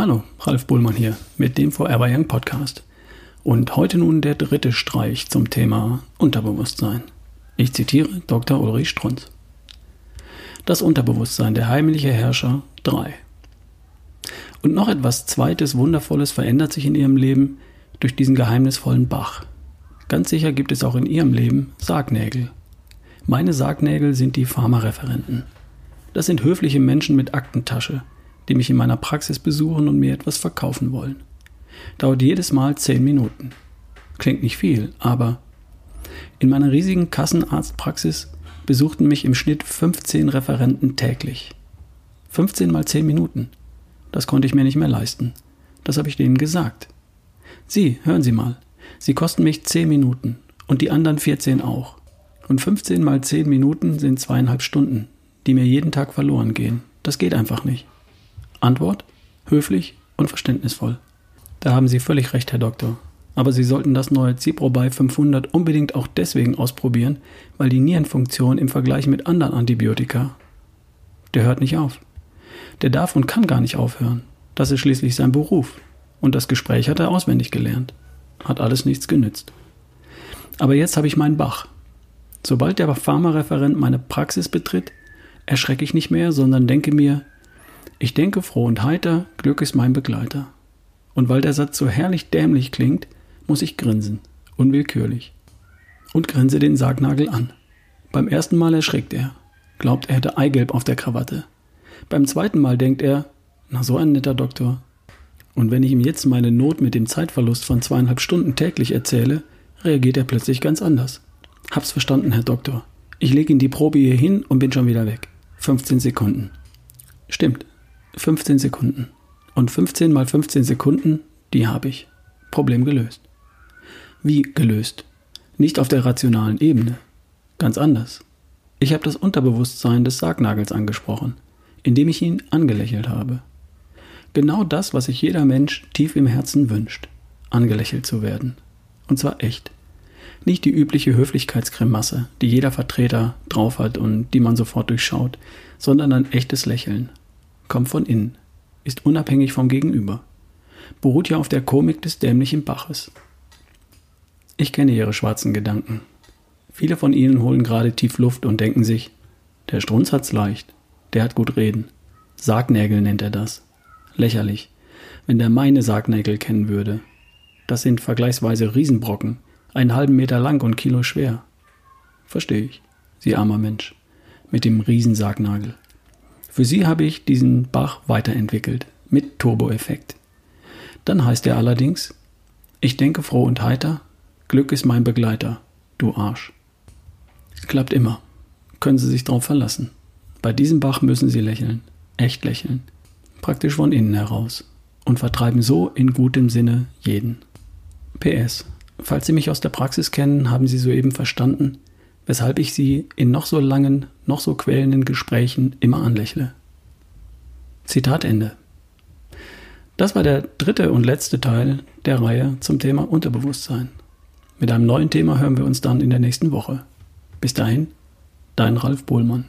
Ralf Bullmann hier mit dem Forever Young Podcast. Und heute nun der dritte Streich zum Thema Unterbewusstsein. Ich zitiere Dr. Ulrich Strunz. Das Unterbewusstsein, der heimliche Herrscher 3. Und noch etwas Zweites Wundervolles verändert sich in Ihrem Leben durch diesen geheimnisvollen Bach. Ganz sicher gibt es auch in Ihrem Leben Sargnägel. Meine Sargnägel sind die Pharmareferenten. Das sind höfliche Menschen mit Aktentasche, die mich in meiner Praxis besuchen und mir etwas verkaufen wollen. Dauert jedes Mal zehn Minuten. Klingt nicht viel, aber in meiner riesigen Kassenarztpraxis besuchten mich im Schnitt 15 Referenten täglich. 15 mal 10 Minuten. Das konnte ich mir nicht mehr leisten. Das habe ich denen gesagt. Sie, hören Sie mal, Sie kosten mich 10 Minuten und die anderen 14 auch. Und 15 mal 10 Minuten sind zweieinhalb Stunden, die mir jeden Tag verloren gehen. Das geht einfach nicht. Antwort? Höflich und verständnisvoll. Da haben Sie völlig recht, Herr Doktor. Aber Sie sollten das neue Ciprobay 500 unbedingt auch deswegen ausprobieren, weil die Nierenfunktion im Vergleich mit anderen Antibiotika, der hört nicht auf. Der darf und kann gar nicht aufhören. Das ist schließlich sein Beruf. Und das Gespräch hat er auswendig gelernt. Hat alles nichts genützt. Aber jetzt habe ich meinen Bach. Sobald der Pharmareferent meine Praxis betritt, erschrecke ich nicht mehr, sondern denke mir, ich denke froh und heiter, Glück ist mein Begleiter. Und weil der Satz so herrlich dämlich klingt, muss ich grinsen, unwillkürlich. Und grinse den Sargnagel an. Beim ersten Mal erschrickt er, glaubt, er hätte Eigelb auf der Krawatte. Beim zweiten Mal denkt er, na so ein netter Doktor. Und wenn ich ihm jetzt meine Not mit dem Zeitverlust von zweieinhalb Stunden täglich erzähle, reagiert er plötzlich ganz anders. Hab's verstanden, Herr Doktor. Ich lege Ihnen die Probe hier hin und bin schon wieder weg. 15 Sekunden. Stimmt, 15 Sekunden. Und 15 mal 15 Sekunden, die habe ich. Problem gelöst. Wie gelöst? Nicht auf der rationalen Ebene. Ganz anders. Ich habe das Unterbewusstsein des Sargnagels angesprochen, indem ich ihn angelächelt habe. Genau das, was sich jeder Mensch tief im Herzen wünscht, angelächelt zu werden. Und zwar echt. Nicht die übliche Höflichkeitsgrimasse, die jeder Vertreter drauf hat und die man sofort durchschaut, sondern ein echtes Lächeln. Kommt von innen, ist unabhängig vom Gegenüber, beruht ja auf der Komik des dämlichen Baches. Ich kenne Ihre schwarzen Gedanken. Viele von Ihnen holen gerade tief Luft und denken sich, der Strunz hat's leicht, der hat gut reden. Sargnägel nennt er das. Lächerlich, wenn der meine Sargnägel kennen würde. Das sind vergleichsweise Riesenbrocken, einen halben Meter lang und Kilo schwer. Verstehe ich, Sie armer Mensch, mit dem Riesensargnagel. Für Sie habe ich diesen Bach weiterentwickelt, mit Turboeffekt. Dann heißt er allerdings, ich denke froh und heiter, Glück ist mein Begleiter, du Arsch. Klappt immer. Können Sie sich darauf verlassen. Bei diesem Bach müssen Sie lächeln, echt lächeln, praktisch von innen heraus und vertreiben so in gutem Sinne jeden. PS. Falls Sie mich aus der Praxis kennen, haben Sie soeben verstanden, weshalb ich Sie in noch so langen, noch so quälenden Gesprächen immer anlächle. Zitat Ende. Das war der dritte und letzte Teil der Reihe zum Thema Unterbewusstsein. Mit einem neuen Thema hören wir uns dann in der nächsten Woche. Bis dahin, dein Ralf Bohlmann.